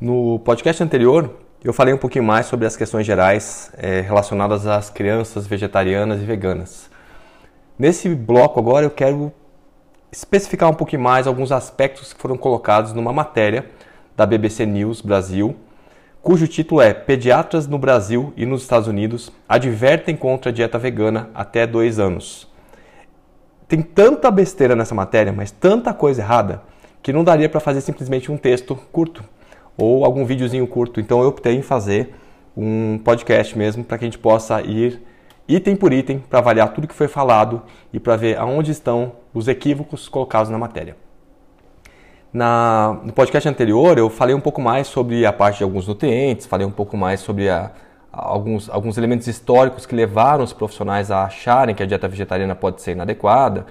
No podcast anterior, eu falei um pouquinho mais sobre as questões gerais é, relacionadas às crianças vegetarianas e veganas. Nesse bloco agora eu quero especificar um pouquinho mais alguns aspectos que foram colocados numa matéria da BBC News Brasil, cujo título é Pediatras no Brasil e nos Estados Unidos advertem contra a dieta vegana até dois anos. Tem tanta besteira nessa matéria, mas tanta coisa errada, que não daria para fazer simplesmente um texto curto ou algum videozinho curto. Então eu optei em fazer um podcast mesmo para que a gente possa ir item por item para avaliar tudo que foi falado e para ver aonde estão os equívocos colocados na matéria. Na, no podcast anterior eu falei um pouco mais sobre a parte de alguns nutrientes, falei um pouco mais sobre a, alguns, alguns elementos históricos que levaram os profissionais a acharem que a dieta vegetariana pode ser inadequada,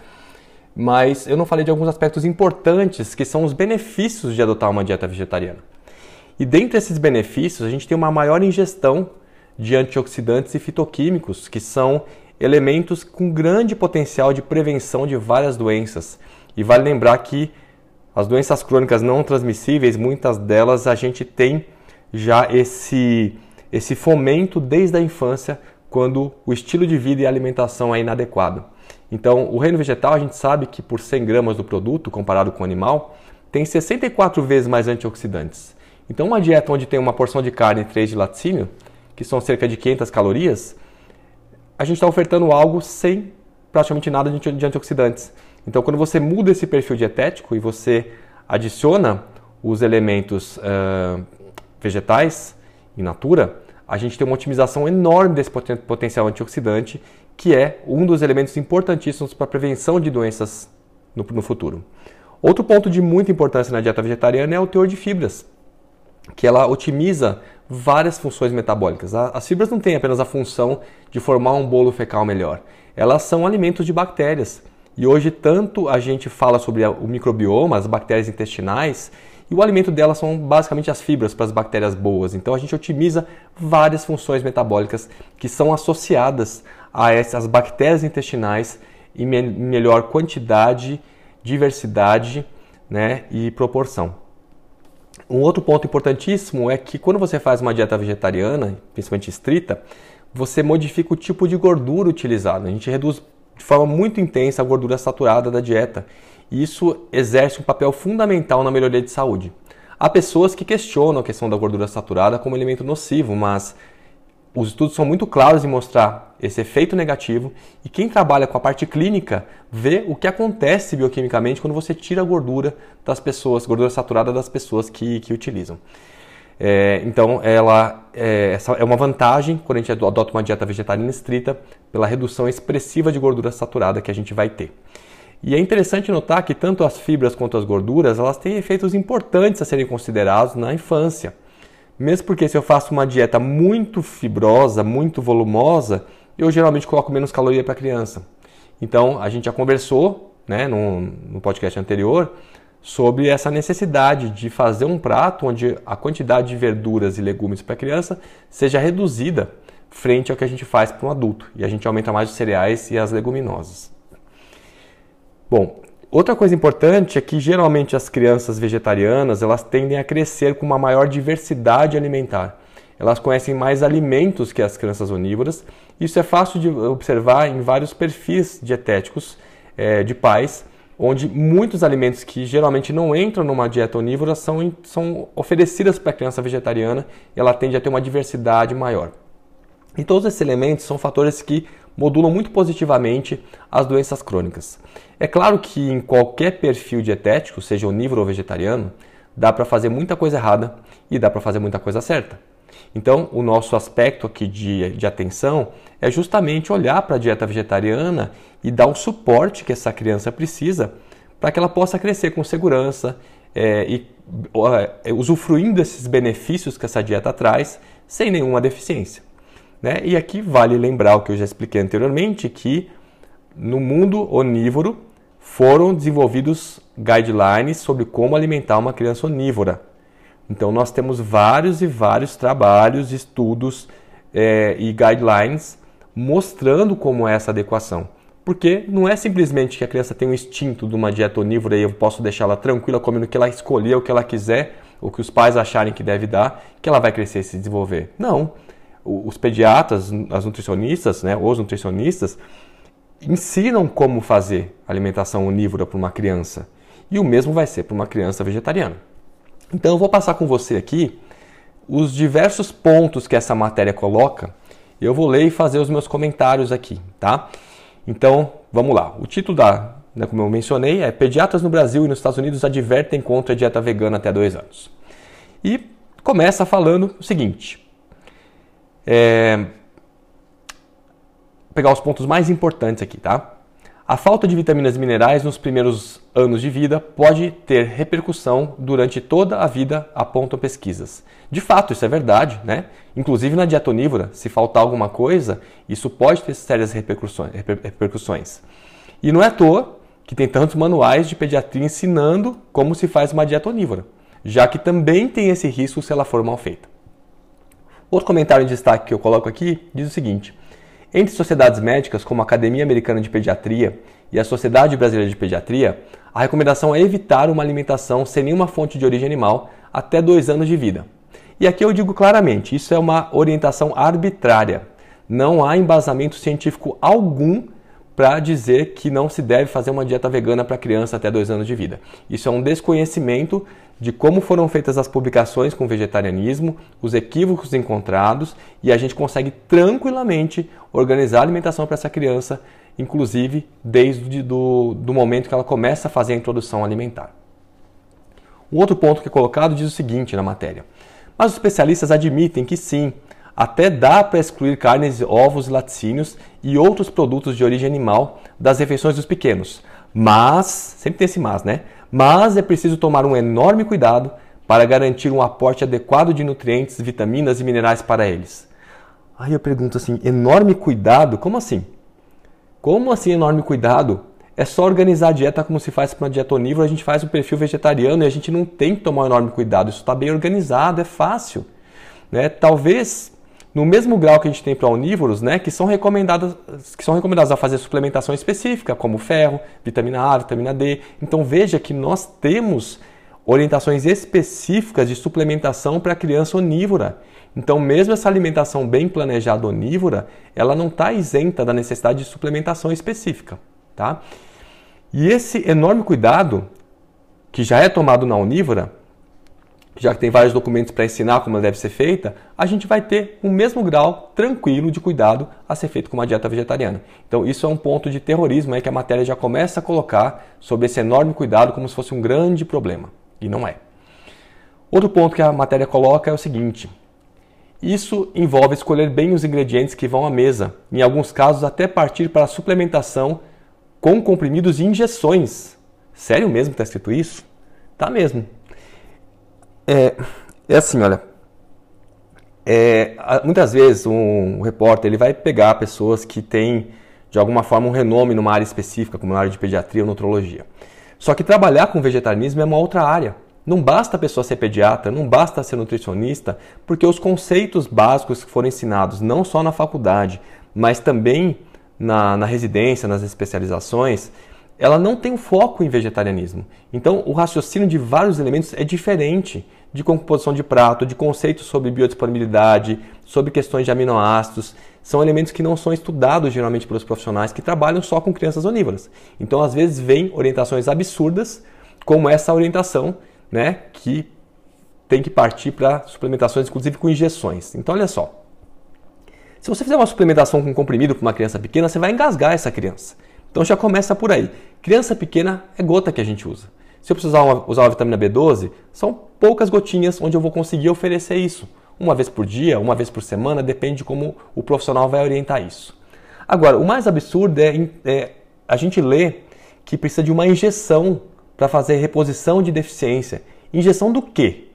mas eu não falei de alguns aspectos importantes que são os benefícios de adotar uma dieta vegetariana. E dentre esses benefícios, a gente tem uma maior ingestão de antioxidantes e fitoquímicos, que são elementos com grande potencial de prevenção de várias doenças. E vale lembrar que as doenças crônicas não transmissíveis, muitas delas a gente tem já esse, esse fomento desde a infância, quando o estilo de vida e a alimentação é inadequado. Então, o reino vegetal, a gente sabe que por 100 gramas do produto, comparado com o animal, tem 64 vezes mais antioxidantes. Então, uma dieta onde tem uma porção de carne e 3 de laticínio, que são cerca de 500 calorias, a gente está ofertando algo sem praticamente nada de antioxidantes. Então, quando você muda esse perfil dietético e você adiciona os elementos uh, vegetais in natura, a gente tem uma otimização enorme desse potencial antioxidante, que é um dos elementos importantíssimos para a prevenção de doenças no, no futuro. Outro ponto de muita importância na dieta vegetariana é o teor de fibras que ela otimiza várias funções metabólicas. As fibras não têm apenas a função de formar um bolo fecal melhor, elas são alimentos de bactérias. E hoje tanto a gente fala sobre o microbioma, as bactérias intestinais, e o alimento delas são basicamente as fibras para as bactérias boas. Então a gente otimiza várias funções metabólicas que são associadas a essas bactérias intestinais em melhor quantidade, diversidade né, e proporção. Um outro ponto importantíssimo é que quando você faz uma dieta vegetariana, principalmente estrita, você modifica o tipo de gordura utilizada. A gente reduz de forma muito intensa a gordura saturada da dieta. E isso exerce um papel fundamental na melhoria de saúde. Há pessoas que questionam a questão da gordura saturada como elemento nocivo, mas os estudos são muito claros em mostrar esse efeito negativo e quem trabalha com a parte clínica vê o que acontece bioquimicamente quando você tira a gordura das pessoas, gordura saturada das pessoas que, que utilizam. É, então, ela é, essa é uma vantagem quando a gente adota uma dieta vegetariana estrita pela redução expressiva de gordura saturada que a gente vai ter. E é interessante notar que tanto as fibras quanto as gorduras elas têm efeitos importantes a serem considerados na infância. Mesmo porque se eu faço uma dieta muito fibrosa, muito volumosa, eu geralmente coloco menos caloria para a criança. Então, a gente já conversou né, no, no podcast anterior sobre essa necessidade de fazer um prato onde a quantidade de verduras e legumes para a criança seja reduzida frente ao que a gente faz para um adulto. E a gente aumenta mais os cereais e as leguminosas. Bom, Outra coisa importante é que geralmente as crianças vegetarianas elas tendem a crescer com uma maior diversidade alimentar. Elas conhecem mais alimentos que as crianças onívoras. Isso é fácil de observar em vários perfis dietéticos é, de pais, onde muitos alimentos que geralmente não entram numa dieta onívora são, são oferecidas para a criança vegetariana e ela tende a ter uma diversidade maior. E todos esses elementos são fatores que modulam muito positivamente as doenças crônicas. É claro que em qualquer perfil dietético, seja onívoro ou vegetariano, dá para fazer muita coisa errada e dá para fazer muita coisa certa. Então, o nosso aspecto aqui de, de atenção é justamente olhar para a dieta vegetariana e dar o suporte que essa criança precisa para que ela possa crescer com segurança é, e é, usufruindo desses benefícios que essa dieta traz sem nenhuma deficiência. Né? E aqui vale lembrar o que eu já expliquei anteriormente, que no mundo onívoro foram desenvolvidos guidelines sobre como alimentar uma criança onívora. Então nós temos vários e vários trabalhos, estudos é, e guidelines mostrando como é essa adequação. Porque não é simplesmente que a criança tem um instinto de uma dieta onívora e eu posso deixar ela tranquila comendo o que ela escolher, o que ela quiser, o que os pais acharem que deve dar, que ela vai crescer e se desenvolver. Não. Os pediatras, as nutricionistas, né, os nutricionistas, ensinam como fazer alimentação onívora para uma criança. E o mesmo vai ser para uma criança vegetariana. Então eu vou passar com você aqui os diversos pontos que essa matéria coloca. Eu vou ler e fazer os meus comentários aqui, tá? Então, vamos lá. O título da, né, como eu mencionei, é Pediatras no Brasil e nos Estados Unidos advertem contra a dieta vegana até dois anos. E começa falando o seguinte. É, pegar os pontos mais importantes aqui, tá? A falta de vitaminas e minerais nos primeiros anos de vida pode ter repercussão durante toda a vida, apontam pesquisas. De fato, isso é verdade, né? Inclusive na dieta onívora, se faltar alguma coisa, isso pode ter sérias repercussões. E não é à toa que tem tantos manuais de pediatria ensinando como se faz uma dieta onívora, já que também tem esse risco se ela for mal feita. Outro comentário em destaque que eu coloco aqui diz o seguinte: entre sociedades médicas como a Academia Americana de Pediatria e a Sociedade Brasileira de Pediatria, a recomendação é evitar uma alimentação sem nenhuma fonte de origem animal até dois anos de vida. E aqui eu digo claramente: isso é uma orientação arbitrária. Não há embasamento científico algum para dizer que não se deve fazer uma dieta vegana para criança até dois anos de vida. Isso é um desconhecimento de como foram feitas as publicações com vegetarianismo, os equívocos encontrados e a gente consegue tranquilamente organizar a alimentação para essa criança, inclusive desde do, do momento que ela começa a fazer a introdução alimentar. Um outro ponto que é colocado diz o seguinte na matéria: mas os especialistas admitem que sim, até dá para excluir carnes, ovos, laticínios e outros produtos de origem animal das refeições dos pequenos. Mas, sempre tem esse mas, né? Mas é preciso tomar um enorme cuidado para garantir um aporte adequado de nutrientes, vitaminas e minerais para eles. Aí eu pergunto assim: enorme cuidado? Como assim? Como assim enorme cuidado? É só organizar a dieta como se faz para uma dieta onívora, a gente faz um perfil vegetariano e a gente não tem que tomar um enorme cuidado. Isso está bem organizado, é fácil. Né? Talvez no mesmo grau que a gente tem para onívoros, né, que são recomendados que são recomendados a fazer suplementação específica, como ferro, vitamina A, vitamina D. Então veja que nós temos orientações específicas de suplementação para criança onívora. Então, mesmo essa alimentação bem planejada onívora, ela não está isenta da necessidade de suplementação específica, tá? E esse enorme cuidado que já é tomado na onívora já que tem vários documentos para ensinar como ela deve ser feita, a gente vai ter o mesmo grau tranquilo de cuidado a ser feito com uma dieta vegetariana. Então, isso é um ponto de terrorismo aí que a matéria já começa a colocar sobre esse enorme cuidado como se fosse um grande problema. E não é. Outro ponto que a matéria coloca é o seguinte: isso envolve escolher bem os ingredientes que vão à mesa, em alguns casos, até partir para a suplementação com comprimidos e injeções. Sério mesmo que está escrito isso? Tá mesmo. É, é assim, olha. É, muitas vezes um, repórter ele vai pegar pessoas que têm de alguma forma um renome numa área específica, como na área de pediatria ou nutrologia. Só que trabalhar com vegetarianismo é uma outra área. Não basta a pessoa ser pediatra, não basta ser nutricionista, porque os conceitos básicos que foram ensinados não só na faculdade, mas também na, na residência, nas especializações, ela não tem um foco em vegetarianismo. Então, o raciocínio de vários elementos é diferente de composição de prato, de conceitos sobre biodisponibilidade, sobre questões de aminoácidos. São elementos que não são estudados geralmente pelos profissionais que trabalham só com crianças onívoras. Então, às vezes, vem orientações absurdas, como essa orientação, né, que tem que partir para suplementações, inclusive com injeções. Então, olha só. Se você fizer uma suplementação com comprimido para uma criança pequena, você vai engasgar essa criança. Então já começa por aí. Criança pequena é gota que a gente usa. Se eu precisar usar uma vitamina B12, são poucas gotinhas onde eu vou conseguir oferecer isso. Uma vez por dia, uma vez por semana, depende de como o profissional vai orientar isso. Agora, o mais absurdo é, é a gente ler que precisa de uma injeção para fazer reposição de deficiência. Injeção do quê?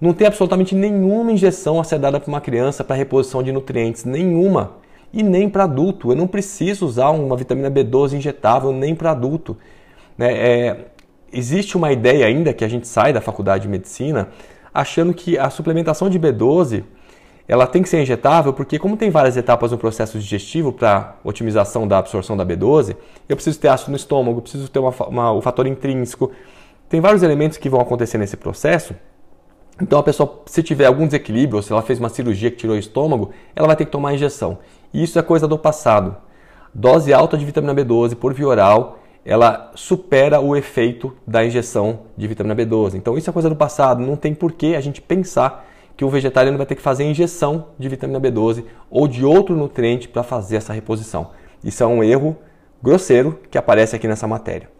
Não tem absolutamente nenhuma injeção a ser dada para uma criança para reposição de nutrientes, nenhuma e nem para adulto. Eu não preciso usar uma vitamina B12 injetável nem para adulto. Né? É, existe uma ideia ainda que a gente sai da faculdade de medicina achando que a suplementação de B12 ela tem que ser injetável porque como tem várias etapas no processo digestivo para otimização da absorção da B12, eu preciso ter ácido no estômago, preciso ter uma, uma, o fator intrínseco, tem vários elementos que vão acontecer nesse processo Então a pessoa, se tiver algum desequilíbrio, ou se ela fez uma cirurgia que tirou o estômago, ela vai ter que tomar injeção. E isso é coisa do passado. Dose alta de vitamina B12 por via oral, ela supera o efeito da injeção de vitamina B12. Então isso é coisa do passado, não tem por que a gente pensar que o vegetariano vai ter que fazer injeção de vitamina B12 ou de outro nutriente para fazer essa reposição. Isso é um erro grosseiro que aparece aqui nessa matéria.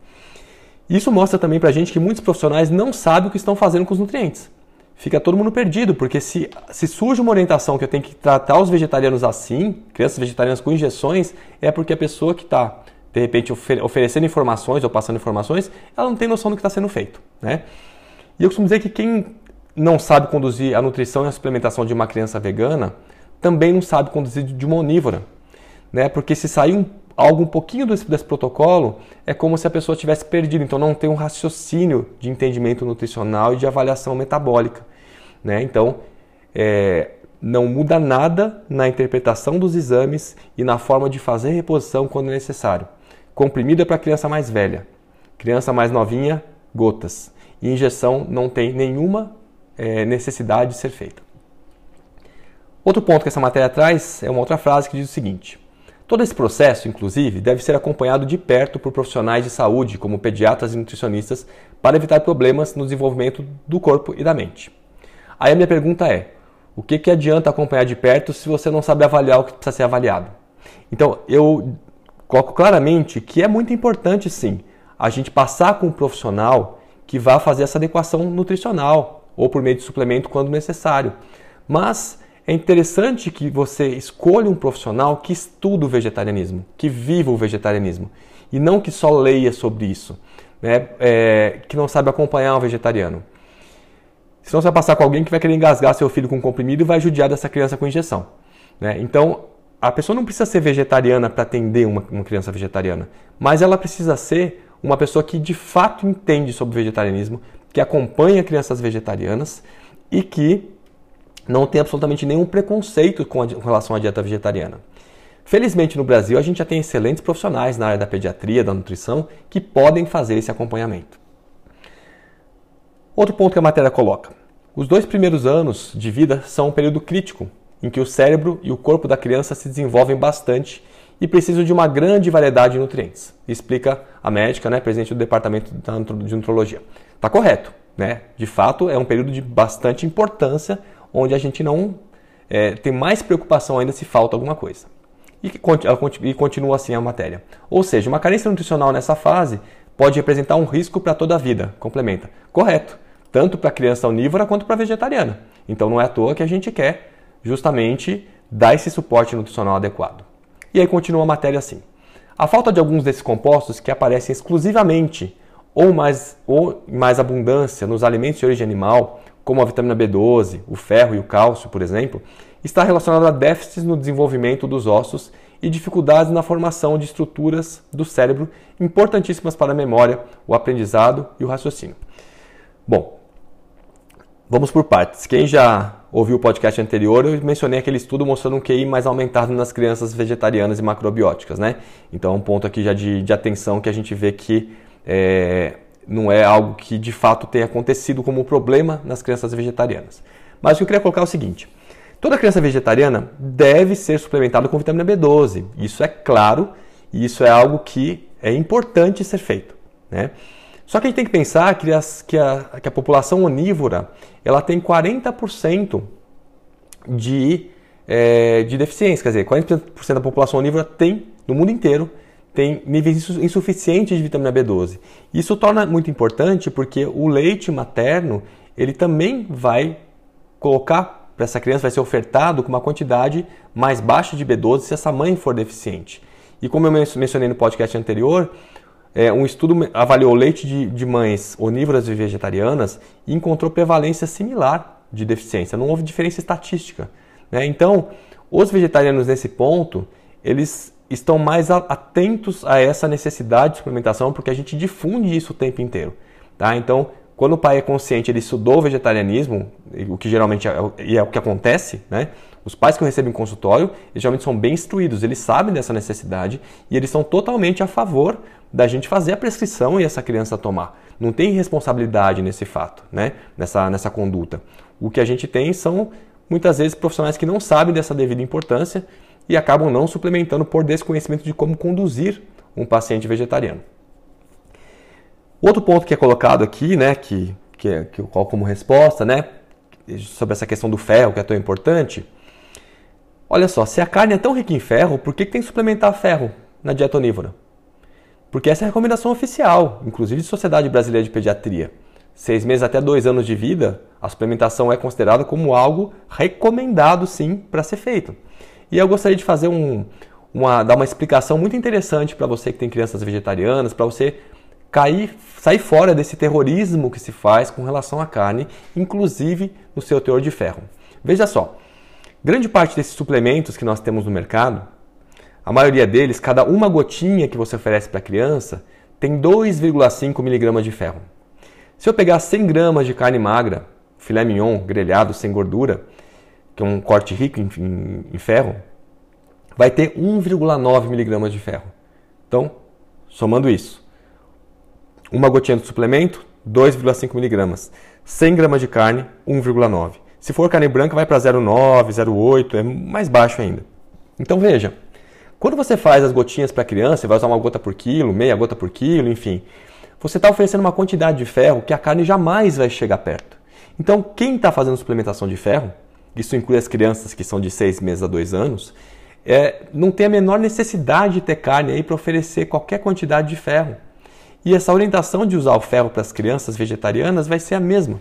Isso mostra também para a gente que muitos profissionais não sabem o que estão fazendo com os nutrientes fica todo mundo perdido, porque se, se surge uma orientação que eu tenho que tratar os vegetarianos assim, crianças vegetarianas com injeções, é porque a pessoa que está, de repente, oferecendo informações ou passando informações, ela não tem noção do que está sendo feito. Né? E eu costumo dizer que quem não sabe conduzir a nutrição e a suplementação de uma criança vegana, também não sabe conduzir de uma onívora. Né? Porque se sair um algo um pouquinho desse, desse, protocolo, é como se a pessoa tivesse perdido. Então não tem um raciocínio de entendimento nutricional e de avaliação metabólica. Né? Então é, não muda nada na interpretação dos exames e na forma de fazer reposição quando necessário. Comprimido é para criança mais velha, criança mais novinha, gotas. E injeção não tem nenhuma é, necessidade de ser feita. Outro ponto que essa matéria traz é uma outra frase que diz o seguinte: Todo esse processo, inclusive, deve ser acompanhado de perto por profissionais de saúde, como pediatras e nutricionistas, para evitar problemas no desenvolvimento do corpo e da mente. Aí a minha pergunta é: o que, que adianta acompanhar de perto se você não sabe avaliar o que precisa ser avaliado? Então, eu coloco claramente que é muito importante, sim, a gente passar com um profissional que vá fazer essa adequação nutricional ou por meio de suplemento quando necessário. Mas é interessante que você escolha um profissional que estuda o vegetarianismo, que viva o vegetarianismo, e não que só leia sobre isso, né? É, que não sabe acompanhar um vegetariano. Senão você vai passar com alguém que vai querer engasgar seu filho com comprimido e vai judiar dessa criança com injeção. Né? Então, a pessoa não precisa ser vegetariana para atender uma, uma criança vegetariana, mas ela precisa ser uma pessoa que de fato entende sobre vegetarianismo, que acompanha crianças vegetarianas e que não tem absolutamente nenhum preconceito com, a, com relação à dieta vegetariana. Felizmente no Brasil a gente já tem excelentes profissionais na área da pediatria, da nutrição, que podem fazer esse acompanhamento. Outro ponto que a matéria coloca: os dois primeiros anos de vida são um período crítico, em que o cérebro e o corpo da criança se desenvolvem bastante e precisam de uma grande variedade de nutrientes. Explica a médica, né, presidente do departamento de nutrologia. Está correto, né? De fato, é um período de bastante importância onde a gente não é, tem mais preocupação ainda se falta alguma coisa. E, e continua assim a matéria. Ou seja, uma carência nutricional nessa fase pode representar um risco para toda a vida. Complementa. Correto. Tanto para a criança onívora quanto para a vegetariana. Então não é à toa que a gente quer justamente dar esse suporte nutricional adequado. E aí continua a matéria assim. A falta de alguns desses compostos que aparecem exclusivamente ou mais, ou mais abundância nos alimentos de origem animal como a vitamina B12, o ferro e o cálcio, por exemplo, está relacionado a déficits no desenvolvimento dos ossos e dificuldades na formação de estruturas do cérebro importantíssimas para a memória, o aprendizado e o raciocínio. Bom, vamos por partes. Quem já ouviu o podcast anterior, eu mencionei aquele estudo mostrando um QI mais aumentado nas crianças vegetarianas e macrobióticas, né? Então, um ponto aqui já de, de atenção que a gente vê que é, não é algo que de fato tenha acontecido como problema nas crianças vegetarianas. Mas o que eu queria colocar é o seguinte: toda criança vegetariana deve ser suplementada com vitamina B12. Isso é claro e isso é algo que é importante ser feito. Né? Só que a gente tem que pensar que, as, que, a, que a população onívora ela tem 40% de, é, de deficiência, quer dizer, 40% da população onívora tem no mundo inteiro tem níveis insuficientes de vitamina B12. Isso torna muito importante porque o leite materno ele também vai colocar para essa criança vai ser ofertado com uma quantidade mais baixa de B12 se essa mãe for deficiente. E como eu mencionei no podcast anterior, é, um estudo avaliou leite de, de mães onívoras e vegetarianas e encontrou prevalência similar de deficiência. Não houve diferença estatística. Né? Então, os vegetarianos nesse ponto, eles estão mais atentos a essa necessidade de suplementação, porque a gente difunde isso o tempo inteiro. Tá? Então, quando o pai é consciente, ele estudou o vegetarianismo, o que geralmente é, é o que acontece, né? Os pais que eu recebo em consultório, eles geralmente são bem instruídos, eles sabem dessa necessidade e eles são totalmente a favor da gente fazer a prescrição e essa criança tomar. Não tem responsabilidade nesse fato, né? nessa, nessa conduta. O que a gente tem são muitas vezes profissionais que não sabem dessa devida importância e acabam não suplementando por desconhecimento de como conduzir um paciente vegetariano. Outro ponto que é colocado aqui, né, que, que, é, que eu coloco como resposta, né, sobre essa questão do ferro, que é tão importante. Olha só, se a carne é tão rica em ferro, por que, que tem que suplementar ferro na dieta onívora? Porque essa é a recomendação oficial, inclusive de Sociedade Brasileira de Pediatria. Seis meses até dois anos de vida, a suplementação é considerada como algo recomendado sim para ser feito. E eu gostaria de fazer um, uma, dar uma explicação muito interessante para você que tem crianças vegetarianas, para você cair, sair fora desse terrorismo que se faz com relação à carne, inclusive no seu teor de ferro. Veja só, grande parte desses suplementos que nós temos no mercado, a maioria deles, cada uma gotinha que você oferece para a criança, tem 2,5 miligramas de ferro. Se eu pegar 100 gramas de carne magra, filé mignon, grelhado, sem gordura, que é um corte rico em, em, em ferro, vai ter 1,9 miligramas de ferro. Então, somando isso, uma gotinha de suplemento, 2,5 miligramas. 100 gramas de carne, 1,9. Se for carne branca, vai para 0,9, 0,8, é mais baixo ainda. Então veja, quando você faz as gotinhas para a criança, você vai usar uma gota por quilo, meia gota por quilo, enfim, você está oferecendo uma quantidade de ferro que a carne jamais vai chegar perto. Então, quem está fazendo suplementação de ferro, isso inclui as crianças que são de 6 meses a 2 anos, é, não tem a menor necessidade de ter carne aí para oferecer qualquer quantidade de ferro. E essa orientação de usar o ferro para as crianças vegetarianas vai ser a mesma.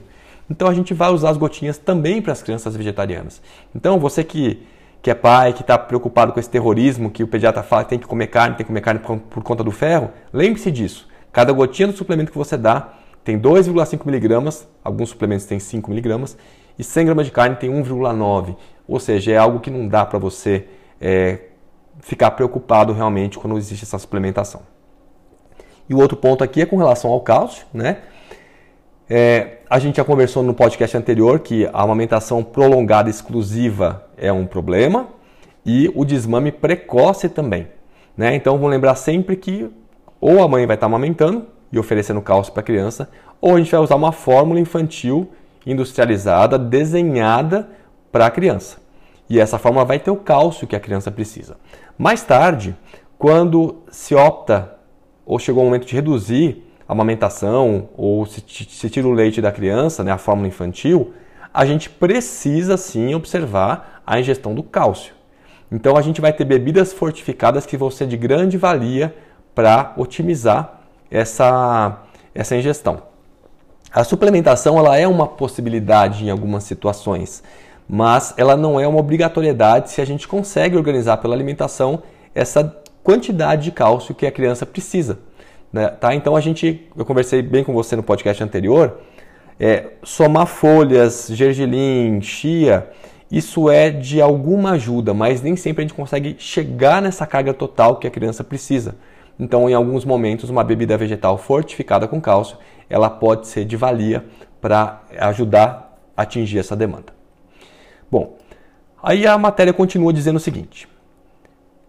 Então a gente vai usar as gotinhas também para as crianças vegetarianas. Então você que, que é pai, que está preocupado com esse terrorismo, que o pediatra fala que tem que comer carne, tem que comer carne por, por conta do ferro, lembre-se disso. Cada gotinha do suplemento que você dá tem 2,5 miligramas, alguns suplementos têm 5 miligramas, e 100 gramas de carne tem 1,9. Ou seja, é algo que não dá para você é, ficar preocupado realmente quando existe essa suplementação. E o outro ponto aqui é com relação ao cálcio, né? É, a gente já conversou no podcast anterior que a amamentação prolongada exclusiva é um problema e o desmame precoce também. Né? Então vamos lembrar sempre que ou a mãe vai estar amamentando e oferecendo cálcio para a criança, ou a gente vai usar uma fórmula infantil industrializada, desenhada para a criança. E essa fórmula vai ter o cálcio que a criança precisa. Mais tarde, quando se opta ou chegou o momento de reduzir amamentação ou se, se tira o leite da criança, né, a fórmula infantil, a gente precisa sim observar a ingestão do cálcio. Então a gente vai ter bebidas fortificadas que vão ser de grande valia para otimizar essa, essa ingestão. A suplementação ela é uma possibilidade em algumas situações, mas ela não é uma obrigatoriedade se a gente consegue organizar pela alimentação essa quantidade de cálcio que a criança precisa. Né? Tá? Então a gente, eu conversei bem com você no podcast anterior, é, somar folhas, gergelim, chia, isso é de alguma ajuda, mas nem sempre a gente consegue chegar nessa carga total que a criança precisa. Então, em alguns momentos, uma bebida vegetal fortificada com cálcio, ela pode ser de valia para ajudar a atingir essa demanda. Bom, aí a matéria continua dizendo o seguinte: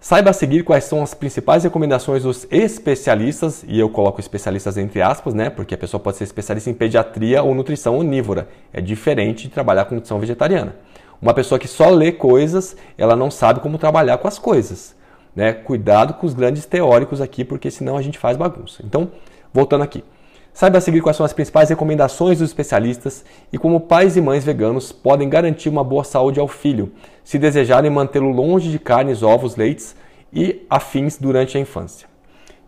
Saiba seguir quais são as principais recomendações dos especialistas, e eu coloco especialistas entre aspas, né? Porque a pessoa pode ser especialista em pediatria ou nutrição onívora. É diferente de trabalhar com nutrição vegetariana. Uma pessoa que só lê coisas, ela não sabe como trabalhar com as coisas. Né? Cuidado com os grandes teóricos aqui, porque senão a gente faz bagunça. Então, voltando aqui. Saiba seguir quais são as principais recomendações dos especialistas e como pais e mães veganos podem garantir uma boa saúde ao filho, se desejarem mantê-lo longe de carnes, ovos, leites e afins durante a infância.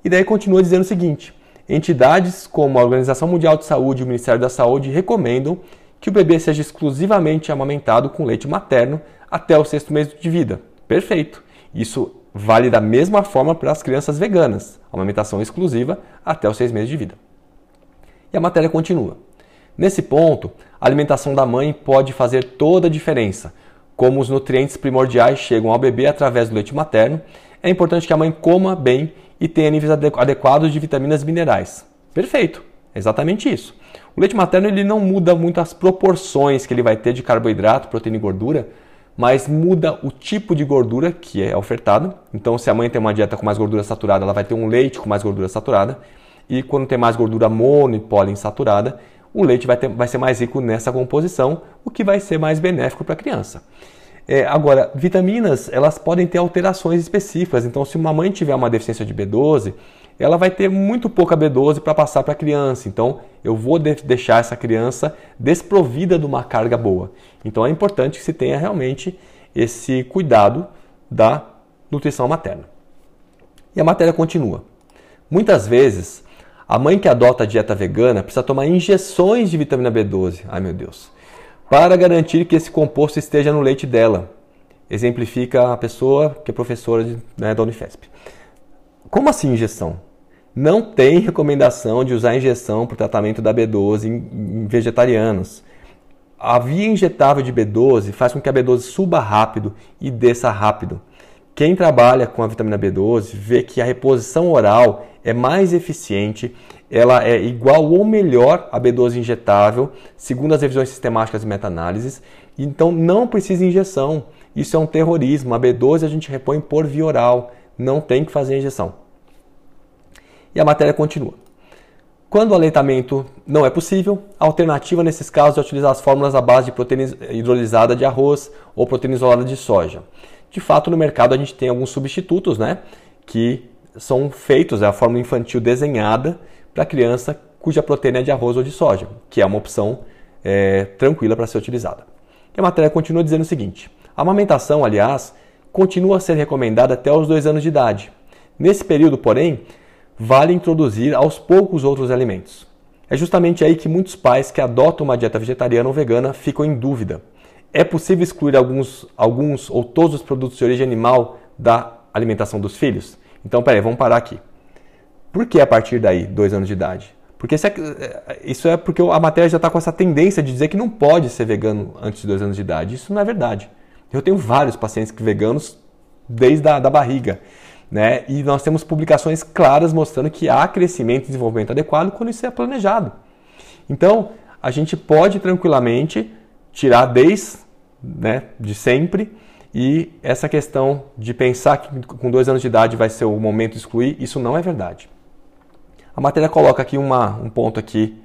E daí continua dizendo o seguinte: entidades como a Organização Mundial de Saúde e o Ministério da Saúde recomendam que o bebê seja exclusivamente amamentado com leite materno até o sexto mês de vida. Perfeito! Isso vale da mesma forma para as crianças veganas, amamentação exclusiva até os seis meses de vida. E a matéria continua. Nesse ponto, a alimentação da mãe pode fazer toda a diferença. Como os nutrientes primordiais chegam ao bebê através do leite materno, é importante que a mãe coma bem e tenha níveis adequados de vitaminas e minerais. Perfeito, exatamente isso. O leite materno ele não muda muito as proporções que ele vai ter de carboidrato, proteína e gordura, mas muda o tipo de gordura que é ofertada. Então, se a mãe tem uma dieta com mais gordura saturada, ela vai ter um leite com mais gordura saturada. E quando tem mais gordura mono e poliinsaturada, o leite vai, ter, vai ser mais rico nessa composição, o que vai ser mais benéfico para a criança. É, agora, vitaminas, elas podem ter alterações específicas. Então, se uma mãe tiver uma deficiência de B12, ela vai ter muito pouca B12 para passar para a criança. Então, eu vou deixar essa criança desprovida de uma carga boa. Então, é importante que se tenha realmente esse cuidado da nutrição materna. E a matéria continua. Muitas vezes, a mãe que adota a dieta vegana precisa tomar injeções de vitamina B12. Ai meu Deus. Para garantir que esse composto esteja no leite dela. Exemplifica a pessoa que é professora de, né, da Unifesp. Como assim injeção? Não tem recomendação de usar injeção para o tratamento da B12 em, em vegetarianos. A via injetável de B12 faz com que a B12 suba rápido e desça rápido. Quem trabalha com a vitamina B12 vê que a reposição oral é mais eficiente, ela é igual ou melhor à B12 injetável, segundo as revisões sistemáticas e meta-análises, então não precisa injeção. Isso é um terrorismo. A B12 a gente repõe por via oral, não tem que fazer injeção. E a matéria continua. Quando o aleitamento não é possível, a alternativa nesses casos é utilizar as fórmulas à base de proteína hidrolisada de arroz ou proteína isolada de soja. De fato, no mercado a gente tem alguns substitutos, né, que são feitos, é a fórmula infantil desenhada para criança cuja proteína é de arroz ou de soja, que é uma opção é, tranquila para ser utilizada. E a matéria continua dizendo o seguinte: a amamentação, aliás, continua a ser recomendada até os dois anos de idade. Nesse período, porém, vale introduzir aos poucos outros alimentos. É justamente aí que muitos pais que adotam uma dieta vegetariana ou vegana ficam em dúvida. É possível excluir alguns, alguns ou todos os produtos de origem animal da alimentação dos filhos? Então, peraí, vamos parar aqui. Por que a partir daí, dois anos de idade? Porque é, isso é porque a matéria já está com essa tendência de dizer que não pode ser vegano antes de dois anos de idade. Isso não é verdade. Eu tenho vários pacientes veganos desde a da barriga. Né? E nós temos publicações claras mostrando que há crescimento e desenvolvimento adequado quando isso é planejado. Então, a gente pode tranquilamente tirar desde né, de sempre e essa questão de pensar que com dois anos de idade vai ser o momento de excluir, isso não é verdade. A matéria coloca aqui uma, um ponto aqui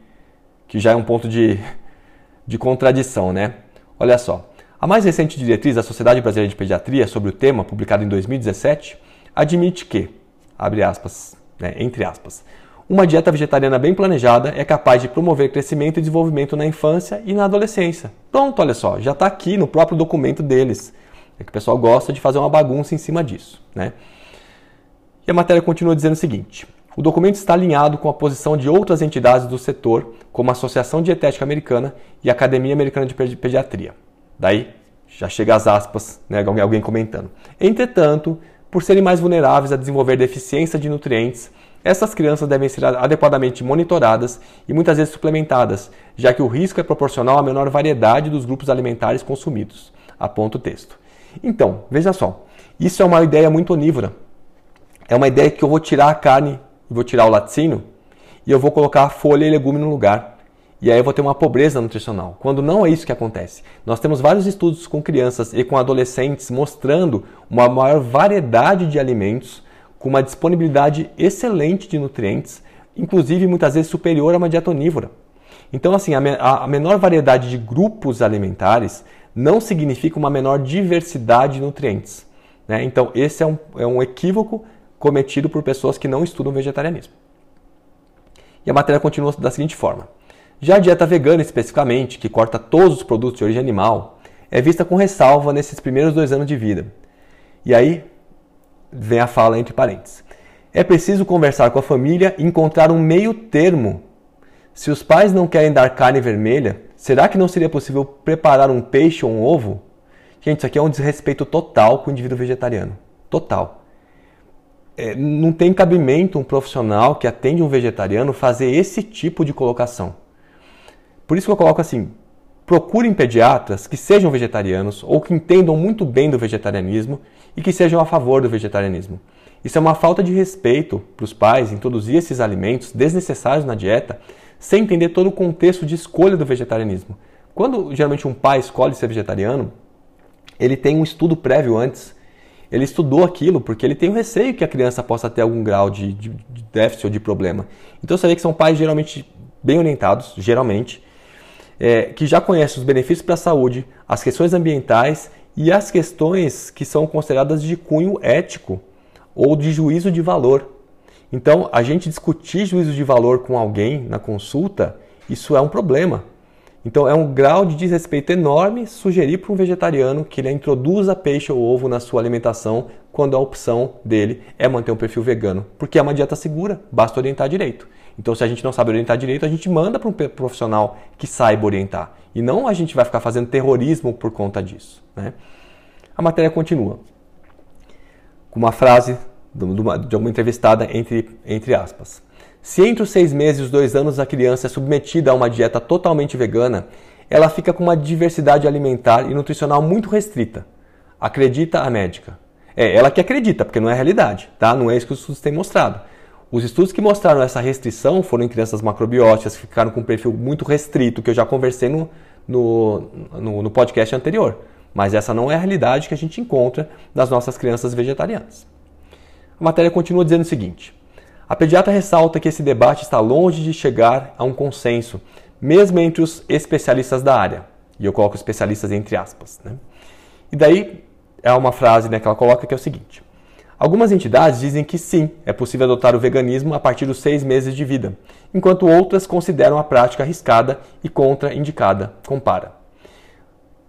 que já é um ponto de, de contradição, né? Olha só. A mais recente diretriz da Sociedade Brasileira de Pediatria sobre o tema, publicada em 2017, admite que, abre aspas, né, entre aspas, uma dieta vegetariana bem planejada é capaz de promover crescimento e desenvolvimento na infância e na adolescência. Pronto, olha só, já está aqui no próprio documento deles. É que o pessoal gosta de fazer uma bagunça em cima disso. Né? E a matéria continua dizendo o seguinte: o documento está alinhado com a posição de outras entidades do setor, como a Associação Dietética Americana e a Academia Americana de Pediatria. Daí já chega as aspas, né, alguém comentando. Entretanto, por serem mais vulneráveis a desenvolver deficiência de nutrientes, essas crianças devem ser adequadamente monitoradas e muitas vezes suplementadas, já que o risco é proporcional à menor variedade dos grupos alimentares consumidos. Aponta o texto. Então, veja só, isso é uma ideia muito onívora. É uma ideia que eu vou tirar a carne, vou tirar o laticínio e eu vou colocar a folha e legume no lugar. E aí eu vou ter uma pobreza nutricional, quando não é isso que acontece. Nós temos vários estudos com crianças e com adolescentes mostrando uma maior variedade de alimentos com uma disponibilidade excelente de nutrientes, inclusive muitas vezes superior a uma dieta onívora. Então, assim, a, menor variedade de grupos alimentares não significa uma menor diversidade de nutrientes. Né? Então, esse é um, é um equívoco cometido por pessoas que não estudam vegetarianismo. E a matéria continua da seguinte forma. Já a dieta vegana, especificamente, que corta todos os produtos de origem animal, é vista com ressalva nesses primeiros dois anos de vida. E aí vem a fala entre parênteses. É preciso conversar com a família e encontrar um meio termo. Se os pais não querem dar carne vermelha, será que não seria possível preparar um peixe ou um ovo? Gente, isso aqui é um desrespeito total com o indivíduo vegetariano. Total. É, não tem cabimento um profissional que atende um vegetariano fazer esse tipo de colocação. Por isso que eu coloco assim: procurem pediatras que sejam vegetarianos ou que entendam muito bem do vegetarianismo e que sejam a favor do vegetarianismo. Isso é uma falta de respeito para os pais introduzir esses alimentos desnecessários na dieta sem entender todo o contexto de escolha do vegetarianismo. Quando geralmente um pai escolhe ser vegetariano, ele tem um estudo prévio antes. Ele estudou aquilo porque ele tem o receio que a criança possa ter algum grau de, de, de déficit ou de problema. Então você vê que são pais geralmente bem orientados, geralmente, é, que já conhecem os benefícios para a saúde, as questões ambientais e as questões que são consideradas de cunho ético ou de juízo de valor. Então, a gente discutir juízo de valor com alguém na consulta, isso é um problema. Então, é um grau de desrespeito enorme sugerir para um vegetariano que ele introduza peixe ou ovo na sua alimentação quando a opção dele é manter um perfil vegano, porque é uma dieta segura, basta orientar direito. Então, se a gente não sabe orientar direito, a gente manda para um profissional que saiba orientar. E não a gente vai ficar fazendo terrorismo por conta disso. Né? A matéria continua com uma frase de uma entrevistada entre, entre aspas. Se entre os seis meses e os dois anos a criança é submetida a uma dieta totalmente vegana, ela fica com uma diversidade alimentar e nutricional muito restrita. Acredita a médica. É, ela que acredita, porque não é realidade, tá? Não é isso que os estudos têm mostrado. Os estudos que mostraram essa restrição foram em crianças macrobióticas que ficaram com um perfil muito restrito, que eu já conversei no, no, no, no podcast anterior. Mas essa não é a realidade que a gente encontra das nossas crianças vegetarianas. A matéria continua dizendo o seguinte: a pediatra ressalta que esse debate está longe de chegar a um consenso, mesmo entre os especialistas da área. E eu coloco especialistas entre aspas. Né? E daí é uma frase né, que ela coloca que é o seguinte: Algumas entidades dizem que sim, é possível adotar o veganismo a partir dos seis meses de vida, enquanto outras consideram a prática arriscada e contraindicada. Compara.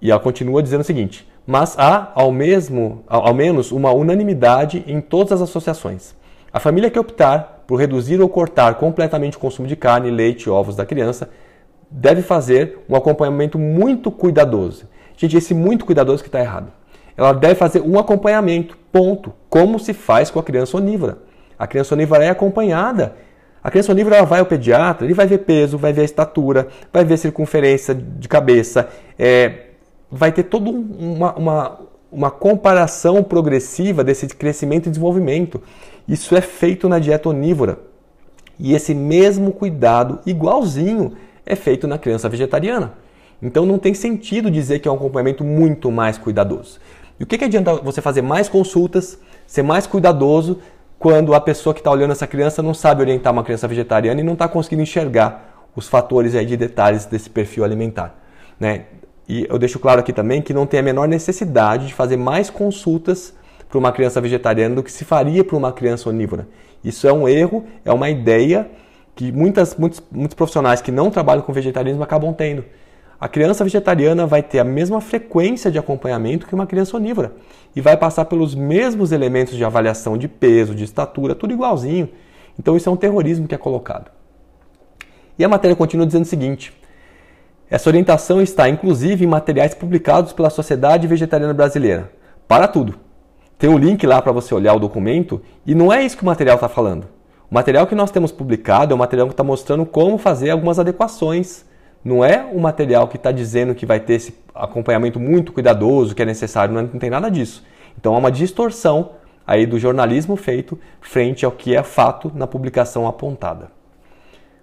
E ela continua dizendo o seguinte: mas há ao, mesmo, ao, menos uma unanimidade em todas as associações. A família que optar por reduzir ou cortar completamente o consumo de carne, leite e ovos da criança deve fazer um acompanhamento muito cuidadoso. Gente, esse muito cuidadoso que está errado. Ela deve fazer um acompanhamento, ponto. Como se faz com a criança onívora. A criança onívora é acompanhada. A criança onívora ela vai ao pediatra, ele vai ver peso, vai ver a estatura, vai ver circunferência de cabeça, é, vai ter toda uma, uma, uma comparação progressiva desse crescimento e desenvolvimento. Isso é feito na dieta onívora. E esse mesmo cuidado, igualzinho, é feito na criança vegetariana. Então não tem sentido dizer que é um acompanhamento muito mais cuidadoso. E o que, que adianta você fazer mais consultas, ser mais cuidadoso, quando a pessoa que está olhando essa criança não sabe orientar uma criança vegetariana e não está conseguindo enxergar os fatores aí de detalhes desse perfil alimentar? Né? E eu deixo claro aqui também que não tem a menor necessidade de fazer mais consultas para uma criança vegetariana do que se faria para uma criança onívora. Isso é um erro, é uma ideia que muitas, muitos, muitos profissionais que não trabalham com vegetarianismo acabam tendo. A criança vegetariana vai ter a mesma frequência de acompanhamento que uma criança onívora e vai passar pelos mesmos elementos de avaliação de peso, de estatura, tudo igualzinho. Então isso é um terrorismo que é colocado. E a matéria continua dizendo o seguinte: essa orientação está inclusive em materiais publicados pela Sociedade Vegetariana Brasileira. Para tudo. Tem um link lá para você olhar o documento e não é isso que o material está falando. O material que nós temos publicado é um material que está mostrando como fazer algumas adequações. Não é o material que está dizendo que vai ter esse acompanhamento muito cuidadoso, que é necessário, não, não tem nada disso. Então há uma distorção aí do jornalismo feito frente ao que é fato na publicação apontada.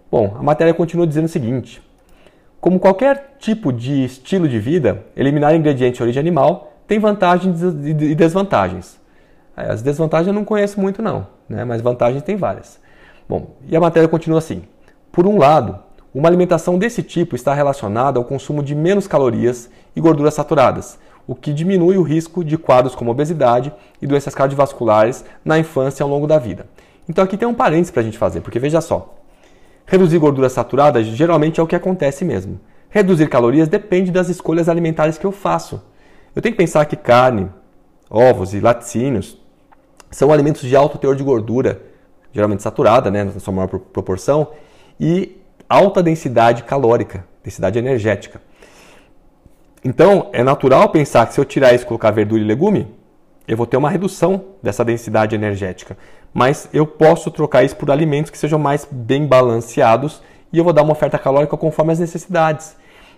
Bom, a matéria continua dizendo o seguinte: como qualquer tipo de estilo de vida, eliminar ingredientes de origem animal tem vantagens e desvantagens. As desvantagens eu não conheço muito não, né? mas vantagens tem várias. Bom, e a matéria continua assim. Por um lado, uma alimentação desse tipo está relacionada ao consumo de menos calorias e gorduras saturadas, o que diminui o risco de quadros como obesidade e doenças cardiovasculares na infância e ao longo da vida. Então aqui tem um parênteses para a gente fazer, porque veja só, Reduzir gorduras saturadas geralmente é o que acontece mesmo. Reduzir calorias depende das escolhas alimentares que eu faço. Eu tenho que pensar que carne, ovos e laticínios são alimentos de alto teor de gordura, geralmente saturada, né, na sua maior proporção, e alta densidade calórica, densidade energética. Então, é natural pensar que se eu tirar isso e colocar verdura e legume, eu vou ter uma redução dessa densidade energética mas eu posso trocar isso por alimentos que sejam mais bem balanceados e eu vou dar uma oferta calórica conforme as necessidades.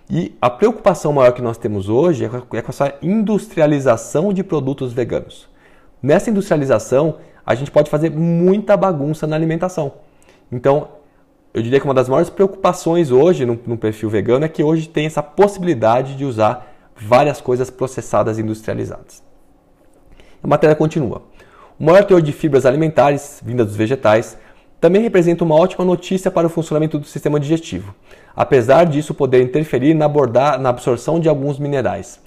E a preocupação maior que nós temos hoje é com é essa industrialização de produtos veganos. Nessa industrialização, a gente pode fazer muita bagunça na alimentação. Então, eu diria que uma das maiores preocupações hoje no, no perfil vegano é que hoje tem essa possibilidade de usar várias coisas processadas e industrializadas. A matéria continua. O maior teor de fibras alimentares, vindas dos vegetais, também representa uma ótima notícia para o funcionamento do sistema digestivo, apesar disso poder interferir na, abordar, na absorção de alguns minerais.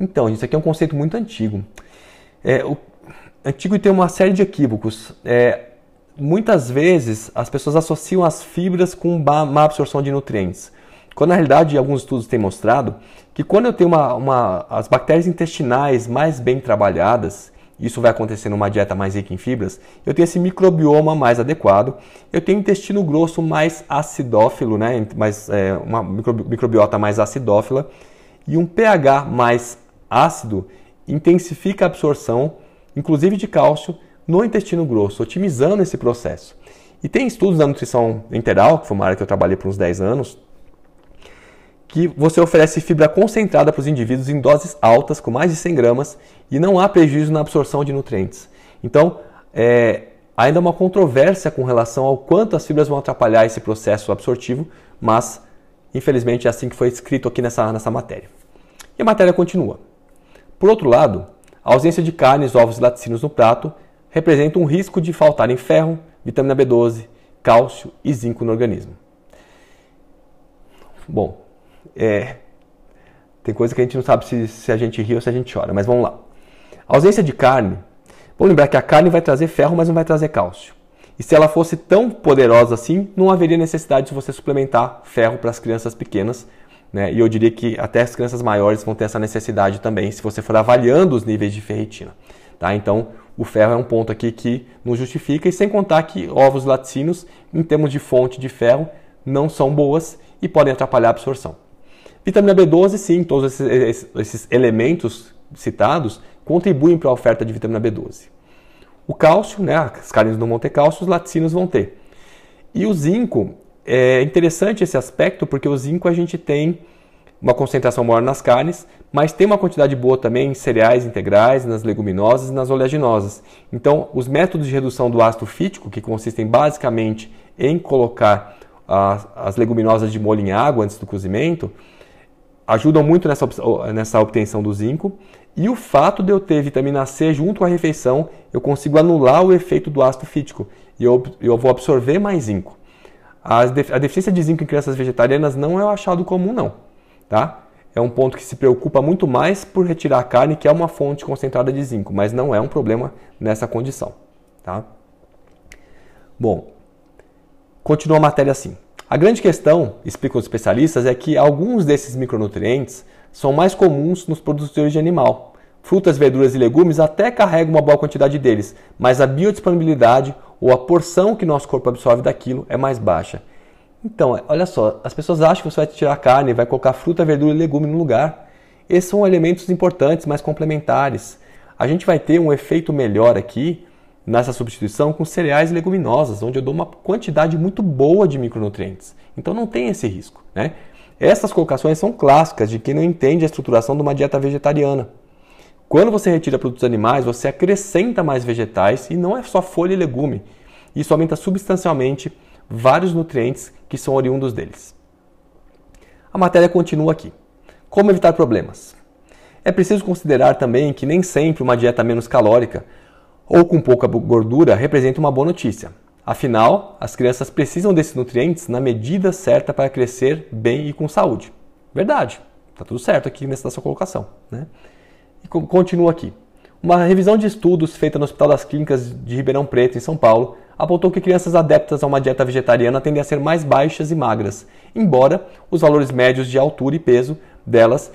Então, isso aqui é um conceito muito antigo. É, o, antigo e tem uma série de equívocos. É, muitas vezes as pessoas associam as fibras com má absorção de nutrientes, quando na realidade alguns estudos têm mostrado que quando eu tenho uma, uma, as bactérias intestinais mais bem trabalhadas, isso vai acontecer numa dieta mais rica em fibras, eu tenho esse microbioma mais adequado, eu tenho intestino grosso mais acidófilo, né, mais, é, uma microbiota mais acidófila, e um pH mais ácido intensifica a absorção, inclusive de cálcio, no intestino grosso, otimizando esse processo. E tem estudos da nutrição enteral, que foi uma área que eu trabalhei por uns 10 anos, que você oferece fibra concentrada para os indivíduos em doses altas, com mais de 100 gramas, e não há prejuízo na absorção de nutrientes. Então, é, ainda uma controvérsia com relação ao quanto as fibras vão atrapalhar esse processo absortivo, mas infelizmente é assim que foi escrito aqui nessa, nessa matéria. E a matéria continua. Por outro lado, a ausência de carnes, ovos e laticínios no prato representa um risco de faltarem ferro, vitamina B12, cálcio e zinco no organismo. Bom, é, tem coisa que a gente não sabe se, se a gente ri ou se a gente chora, mas vamos lá. Ausência de carne, vamos lembrar que a carne vai trazer ferro, mas não vai trazer cálcio. E se ela fosse tão poderosa assim, não haveria necessidade de você suplementar ferro para as crianças pequenas. Né? E eu diria que até as crianças maiores vão ter essa necessidade também, se você for avaliando os níveis de ferritina. Tá? Então, o ferro é um ponto aqui que nos justifica, e sem contar que ovos laticínios, em termos de fonte de ferro, não são boas e podem atrapalhar a absorção. Vitamina B12, sim, todos esses, esses elementos citados contribuem para a oferta de vitamina B12. O cálcio, né, as carnes não vão ter cálcio, os laticínios vão ter. E o zinco, é interessante esse aspecto porque o zinco a gente tem uma concentração maior nas carnes, mas tem uma quantidade boa também em cereais integrais, nas leguminosas e nas oleaginosas. Então, os métodos de redução do ácido fítico, que consistem basicamente em colocar as, as leguminosas de molho em água antes do cozimento, ajudam muito nessa, nessa obtenção do zinco. E o fato de eu ter vitamina C junto com a refeição, eu consigo anular o efeito do ácido fítico e eu, eu vou absorver mais zinco. A, a deficiência de zinco em crianças vegetarianas não é um achado comum, não. Tá? É um ponto que se preocupa muito mais por retirar a carne, que é uma fonte concentrada de zinco, mas não é um problema nessa condição. Tá? Bom, continua a matéria assim. A grande questão, explicam os especialistas, é que alguns desses micronutrientes são mais comuns nos produtos de origem animal. Frutas, verduras e legumes até carregam uma boa quantidade deles, mas a biodisponibilidade ou a porção que nosso corpo absorve daquilo é mais baixa. Então, olha só, as pessoas acham que você vai tirar carne, vai colocar fruta, verdura e legume no lugar. Esses são elementos importantes, mas complementares. A gente vai ter um efeito melhor aqui nessa substituição com cereais e leguminosas, onde eu dou uma quantidade muito boa de micronutrientes. Então não tem esse risco. Né? Essas colocações são clássicas de quem não entende a estruturação de uma dieta vegetariana. Quando você retira produtos animais, você acrescenta mais vegetais e não é só folha e legume. Isso aumenta substancialmente vários nutrientes que são oriundos deles. A matéria continua aqui. Como evitar problemas? É preciso considerar também que nem sempre uma dieta menos calórica ou com pouca gordura representa uma boa notícia. Afinal, as crianças precisam desses nutrientes na medida certa para crescer bem e com saúde. Verdade, está tudo certo aqui nessa sua colocação. Né? E continua aqui. Uma revisão de estudos feita no Hospital das Clínicas de Ribeirão Preto, em São Paulo, apontou que crianças adeptas a uma dieta vegetariana tendem a ser mais baixas e magras, embora os valores médios de altura e peso delas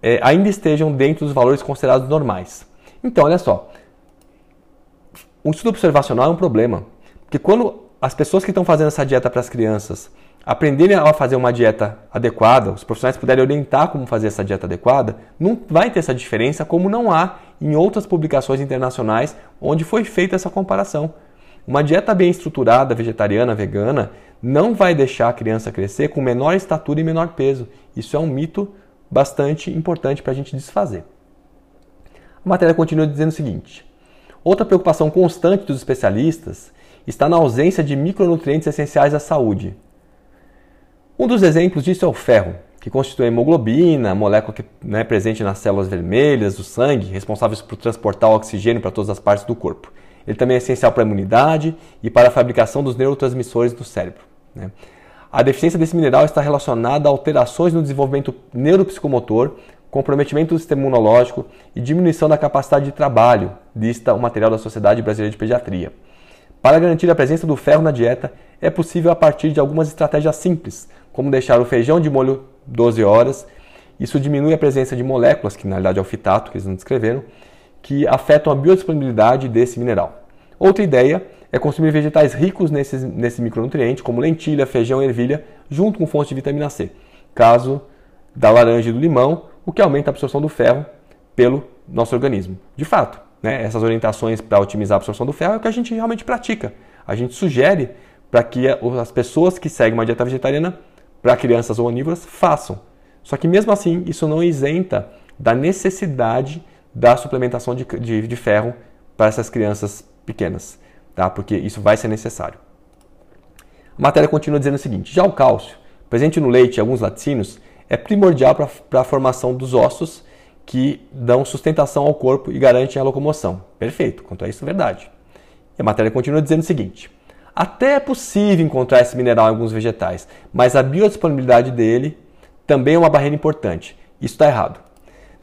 é, ainda estejam dentro dos valores considerados normais. Então, olha só, o estudo observacional é um problema. Porque quando as pessoas que estão fazendo essa dieta para as crianças aprenderem a fazer uma dieta adequada, os profissionais puderem orientar como fazer essa dieta adequada, não vai ter essa diferença como não há em outras publicações internacionais onde foi feita essa comparação. Uma dieta bem estruturada, vegetariana, vegana, não vai deixar a criança crescer com menor estatura e menor peso. Isso é um mito bastante importante para a gente desfazer. A matéria continua dizendo o seguinte: Outra preocupação constante dos especialistas está na ausência de micronutrientes essenciais à saúde. Um dos exemplos disso é o ferro, que constitui a hemoglobina, molécula que, né, presente nas células vermelhas do sangue, responsáveis por transportar o oxigênio para todas as partes do corpo. Ele também é essencial para a imunidade e para a fabricação dos neurotransmissores do cérebro. Né? A deficiência desse mineral está relacionada a alterações no desenvolvimento neuropsicomotor, comprometimento do sistema imunológico e diminuição da capacidade de trabalho, lista o material da Sociedade Brasileira de Pediatria. Para garantir a presença do ferro na dieta, é possível a partir de algumas estratégias simples, como deixar o feijão de molho 12 horas. Isso diminui a presença de moléculas, que na realidade é o fitato, que eles não descreveram, que afetam a biodisponibilidade desse mineral. Outra ideia é consumir vegetais ricos nesse, nesse micronutriente, como lentilha, feijão e ervilha, junto com fontes de vitamina C. Caso da laranja e do limão, o que aumenta a absorção do ferro pelo nosso organismo. De fato, né, essas orientações para otimizar a absorção do ferro é o que a gente realmente pratica. A gente sugere para que as pessoas que seguem uma dieta vegetariana para crianças ou onívoras façam. Só que mesmo assim, isso não isenta da necessidade da suplementação de, de, de ferro para essas crianças pequenas, tá? porque isso vai ser necessário. A matéria continua dizendo o seguinte: já o cálcio, presente no leite e alguns laticínios, é primordial para a formação dos ossos que dão sustentação ao corpo e garantem a locomoção. Perfeito, quanto a isso, é verdade. E a matéria continua dizendo o seguinte: até é possível encontrar esse mineral em alguns vegetais, mas a biodisponibilidade dele também é uma barreira importante. Isso está errado.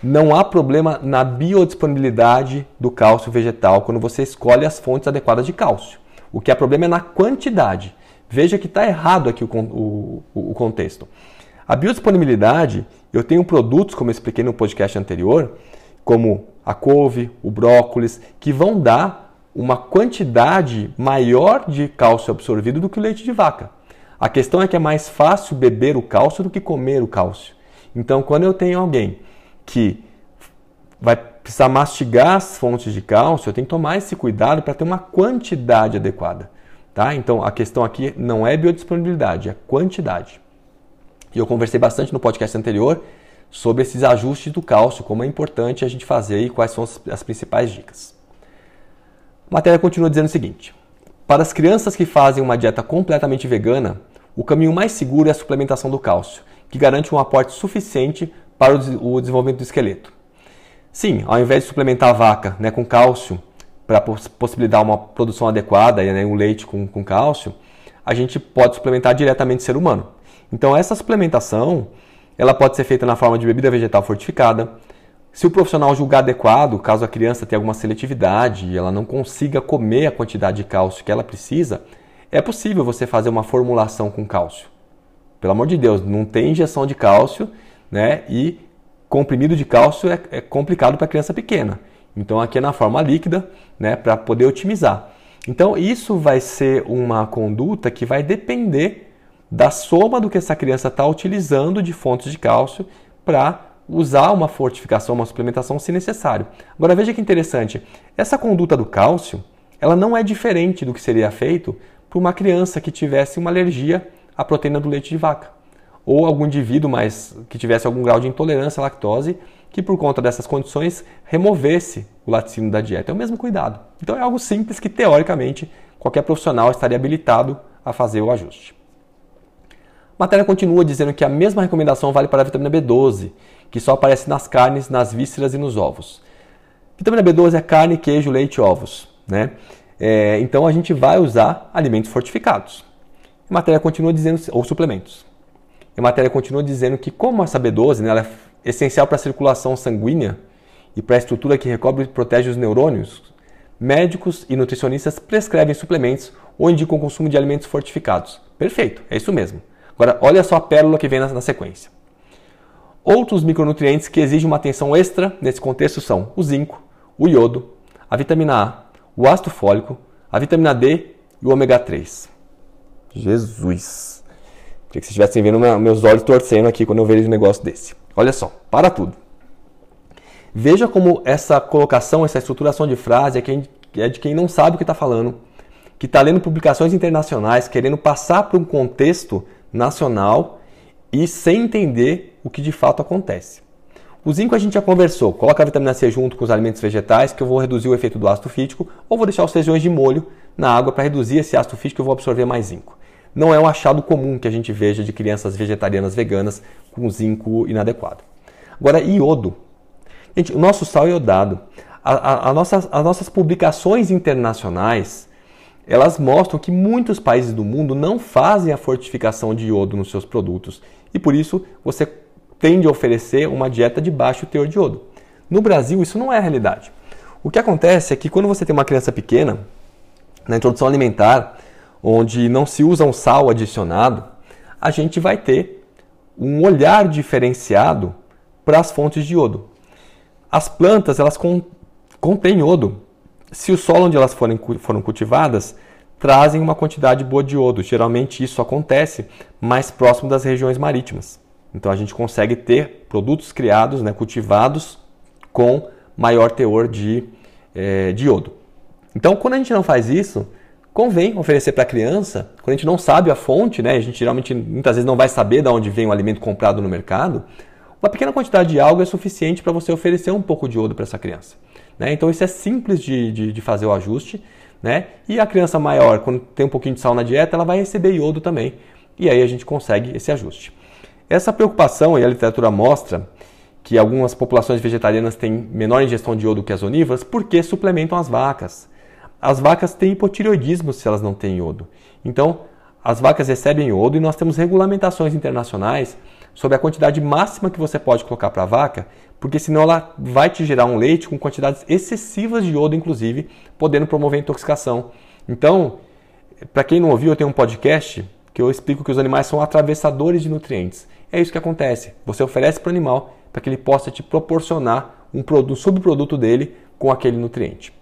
Não há problema na biodisponibilidade do cálcio vegetal quando você escolhe as fontes adequadas de cálcio. O que é problema é na quantidade. Veja que está errado aqui o, o, o contexto. A biodisponibilidade, eu tenho produtos, como eu expliquei no podcast anterior, como a couve, o brócolis, que vão dar uma quantidade maior de cálcio absorvido do que o leite de vaca. A questão é que é mais fácil beber o cálcio do que comer o cálcio. Então, quando eu tenho alguém que vai precisar mastigar as fontes de cálcio, eu tenho que tomar esse cuidado para ter uma quantidade adequada. Tá? Então, a questão aqui não é biodisponibilidade, é quantidade. E eu conversei bastante no podcast anterior sobre esses ajustes do cálcio, como é importante a gente fazer e quais são as principais dicas. A matéria continua dizendo o seguinte: para as crianças que fazem uma dieta completamente vegana, o caminho mais seguro é a suplementação do cálcio, que garante um aporte suficiente para o desenvolvimento do esqueleto. Sim, ao invés de suplementar a vaca né, com cálcio para possibilitar uma produção adequada, né, um leite com, com cálcio, a gente pode suplementar diretamente o ser humano. Então essa suplementação, ela pode ser feita na forma de bebida vegetal fortificada. Se o profissional julgar adequado, caso a criança tenha alguma seletividade e ela não consiga comer a quantidade de cálcio que ela precisa, é possível você fazer uma formulação com cálcio. Pelo amor de Deus, não tem injeção de cálcio, né? E comprimido de cálcio é, é complicado para criança pequena. Então aqui é na forma líquida, né, para poder otimizar. Então isso vai ser uma conduta que vai depender da soma do que essa criança está utilizando de fontes de cálcio para usar uma fortificação, uma suplementação se necessário. Agora veja que interessante, essa conduta do cálcio, ela não é diferente do que seria feito para uma criança que tivesse uma alergia à proteína do leite de vaca, ou algum indivíduo mais que tivesse algum grau de intolerância à lactose, que por conta dessas condições removesse o laticínio da dieta. É o mesmo cuidado. Então é algo simples que teoricamente qualquer profissional estaria habilitado a fazer o ajuste. A matéria continua dizendo que a mesma recomendação vale para a vitamina B12, que só aparece nas carnes, nas vísceras e nos ovos. Vitamina B12 é carne, queijo, leite e ovos. Né? É, então a gente vai usar alimentos fortificados. A matéria continua dizendo, ou suplementos. A matéria continua dizendo que, como essa B12 né, ela é essencial para a circulação sanguínea e para a estrutura que recobre e protege os neurônios, médicos e nutricionistas prescrevem suplementos ou indicam o consumo de alimentos fortificados. Perfeito, é isso mesmo. Agora, olha só a pérola que vem na, na sequência. Outros micronutrientes que exigem uma atenção extra nesse contexto são o zinco, o iodo, a vitamina A, o ácido fólico, a vitamina D e o ômega 3. Jesus! Queria que vocês estivessem vendo meus olhos torcendo aqui quando eu vejo um negócio desse. Olha só, para tudo. Veja como essa colocação, essa estruturação de frase é, é de quem não sabe o que está falando, que está lendo publicações internacionais, querendo passar para um contexto nacional e sem entender o que de fato acontece. O zinco a gente já conversou, coloca a vitamina C junto com os alimentos vegetais que eu vou reduzir o efeito do ácido fítico ou vou deixar os feijões de molho na água para reduzir esse ácido fítico e eu vou absorver mais zinco. Não é um achado comum que a gente veja de crianças vegetarianas veganas com zinco inadequado. Agora, iodo. Gente, o nosso sal é iodado. a, a, a nossas, as nossas publicações internacionais elas mostram que muitos países do mundo não fazem a fortificação de iodo nos seus produtos e por isso você tende a oferecer uma dieta de baixo teor de iodo. No Brasil, isso não é a realidade. O que acontece é que quando você tem uma criança pequena, na introdução alimentar, onde não se usa um sal adicionado, a gente vai ter um olhar diferenciado para as fontes de iodo. As plantas, elas contêm iodo. Se o solo onde elas forem, foram cultivadas trazem uma quantidade boa de iodo, geralmente isso acontece mais próximo das regiões marítimas. Então a gente consegue ter produtos criados, né, cultivados com maior teor de, é, de iodo. Então quando a gente não faz isso, convém oferecer para a criança, quando a gente não sabe a fonte, né, a gente geralmente muitas vezes não vai saber de onde vem o alimento comprado no mercado, uma pequena quantidade de algo é suficiente para você oferecer um pouco de iodo para essa criança. Né? Então isso é simples de, de, de fazer o ajuste. Né? E a criança maior, quando tem um pouquinho de sal na dieta, ela vai receber iodo também. E aí a gente consegue esse ajuste. Essa preocupação, e a literatura mostra que algumas populações vegetarianas têm menor ingestão de iodo que as onívoras porque suplementam as vacas. As vacas têm hipotireoidismo se elas não têm iodo. Então, as vacas recebem iodo e nós temos regulamentações internacionais sobre a quantidade máxima que você pode colocar para a vaca, porque senão ela vai te gerar um leite com quantidades excessivas de iodo, inclusive, podendo promover intoxicação. Então, para quem não ouviu, eu tenho um podcast que eu explico que os animais são atravessadores de nutrientes. É isso que acontece. Você oferece para o animal para que ele possa te proporcionar um, produto, um subproduto dele com aquele nutriente.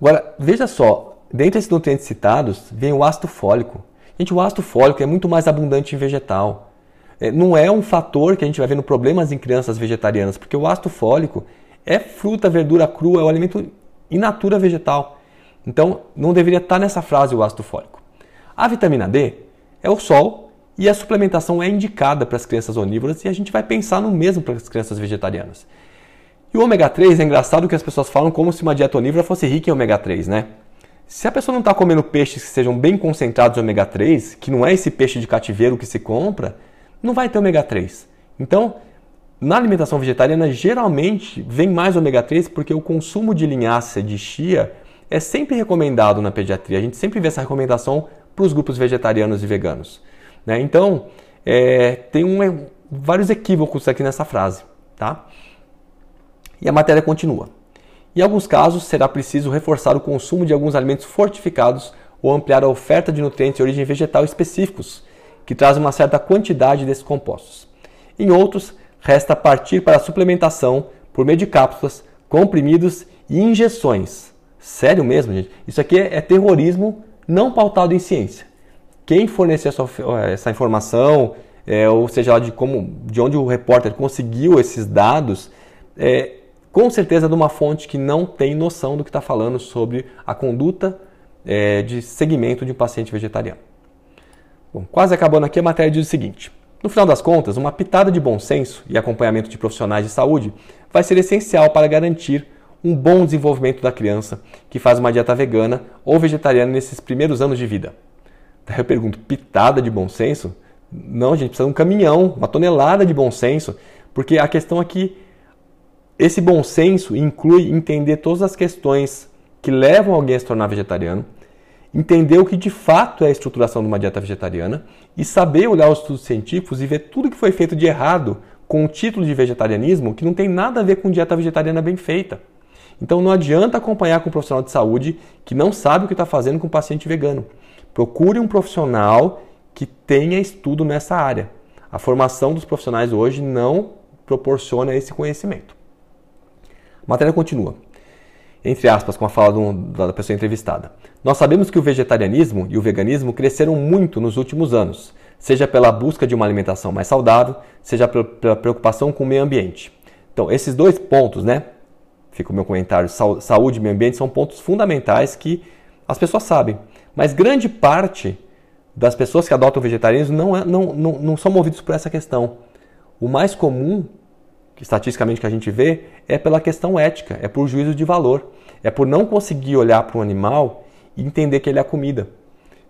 Agora, veja só, dentre esses nutrientes citados, vem o ácido fólico. Gente, o ácido fólico é muito mais abundante em vegetal. É, não é um fator que a gente vai vendo problemas em crianças vegetarianas, porque o ácido fólico é fruta, verdura crua, é o alimento in natura vegetal. Então, não deveria estar nessa frase o ácido fólico. A vitamina D é o sol e a suplementação é indicada para as crianças onívoras e a gente vai pensar no mesmo para as crianças vegetarianas. E o ômega 3 é engraçado que as pessoas falam como se uma dieta onívora fosse rica em ômega 3, né? Se a pessoa não está comendo peixes que sejam bem concentrados em ômega 3, que não é esse peixe de cativeiro que se compra, não vai ter ômega 3. Então, na alimentação vegetariana, geralmente vem mais ômega 3 porque o consumo de linhaça de chia é sempre recomendado na pediatria. A gente sempre vê essa recomendação para os grupos vegetarianos e veganos. Né? Então, é, tem um, vários equívocos aqui nessa frase. Tá? E a matéria continua. Em alguns casos, será preciso reforçar o consumo de alguns alimentos fortificados ou ampliar a oferta de nutrientes de origem vegetal específicos, que traz uma certa quantidade desses compostos. Em outros, resta partir para a suplementação por meio de cápsulas, comprimidos e injeções. Sério mesmo, gente? Isso aqui é, terrorismo não pautado em ciência. Quem fornecer essa, essa informação, é, ou seja de, como, de onde o repórter conseguiu esses dados, é com certeza de uma fonte que não tem noção do que está falando sobre a conduta é, de segmento de um paciente vegetariano. Bom, quase acabando aqui, a matéria diz o seguinte: no final das contas, uma pitada de bom senso e acompanhamento de profissionais de saúde vai ser essencial para garantir um bom desenvolvimento da criança que faz uma dieta vegana ou vegetariana nesses primeiros anos de vida. Daí eu pergunto: pitada de bom senso? Não, gente, precisa de um caminhão, uma tonelada de bom senso, porque a questão aqui, esse bom senso inclui entender todas as questões que levam alguém a se tornar vegetariano entender o que de fato é a estruturação de uma dieta vegetariana e saber olhar os estudos científicos e ver tudo que foi feito de errado com o título de vegetarianismo que não tem nada a ver com dieta vegetariana bem feita. Então não adianta acompanhar com um profissional de saúde que não sabe o que está fazendo com um paciente vegano. Procure um profissional que tenha estudo nessa área. A formação dos profissionais hoje não proporciona esse conhecimento. Matéria continua entre aspas, com a fala do, da pessoa entrevistada. Nós sabemos que o vegetarianismo e o veganismo cresceram muito nos últimos anos, seja pela busca de uma alimentação mais saudável, seja pela preocupação com o meio ambiente. Então, esses dois pontos, né? Fica o meu comentário: saúde e meio ambiente são pontos fundamentais que as pessoas sabem, mas grande parte das pessoas que adotam o vegetarianismo não, é, não, não, não são movidos por essa questão. O mais comum estatisticamente que a gente vê, é pela questão ética, é por juízo de valor, é por não conseguir olhar para o animal e entender que ele é comida.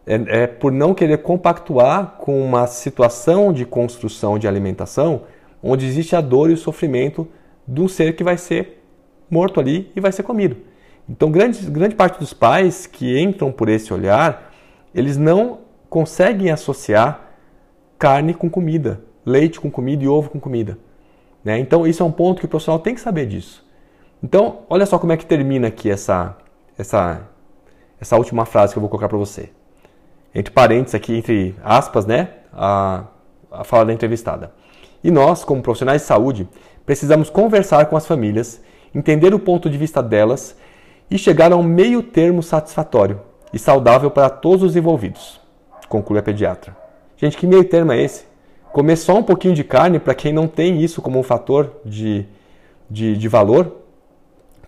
É, é, por não querer compactuar com uma situação de construção de alimentação onde existe a dor e o sofrimento de um ser que vai ser morto ali e vai ser comido. Então, grande, grande parte dos pais que entram por esse olhar, eles não conseguem associar carne com comida, leite com comida e ovo com comida. Né? Então, isso é um ponto que o profissional tem que saber disso. Então, olha só como é que termina aqui essa, essa, essa última frase que eu vou colocar para você. Entre parênteses aqui, entre aspas, né? A, a fala da entrevistada. E nós, como profissionais de saúde, precisamos conversar com as famílias, entender o ponto de vista delas e chegar a um meio termo satisfatório e saudável para todos os envolvidos, conclui a pediatra. Gente, que meio termo é esse? Comer só um pouquinho de carne para quem não tem isso como um fator de, de, de valor?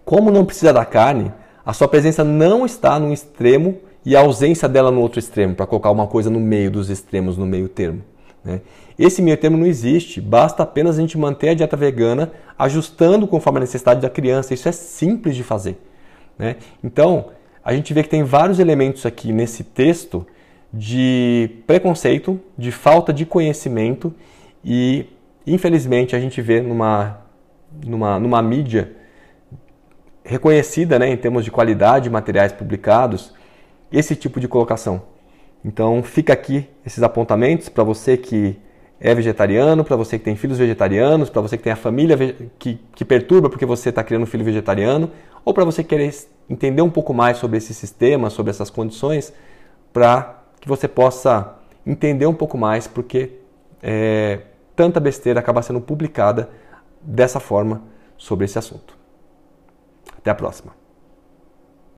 Como não precisa da carne, a sua presença não está num extremo e a ausência dela no outro extremo, para colocar uma coisa no meio dos extremos, no meio termo. Né? Esse meio termo não existe, basta apenas a gente manter a dieta vegana ajustando conforme a necessidade da criança. Isso é simples de fazer. Né? Então, a gente vê que tem vários elementos aqui nesse texto de preconceito, de falta de conhecimento e, infelizmente, a gente vê numa, numa, numa mídia reconhecida né, em termos de qualidade de materiais publicados esse tipo de colocação. Então fica aqui esses apontamentos para você que é vegetariano, para você que tem filhos vegetarianos, para você que tem a família que, que perturba porque você está criando um filho vegetariano, ou para você querer entender um pouco mais sobre esse sistema, sobre essas condições, para que você possa entender um pouco mais porque é, tanta besteira acaba sendo publicada dessa forma sobre esse assunto. Até a próxima.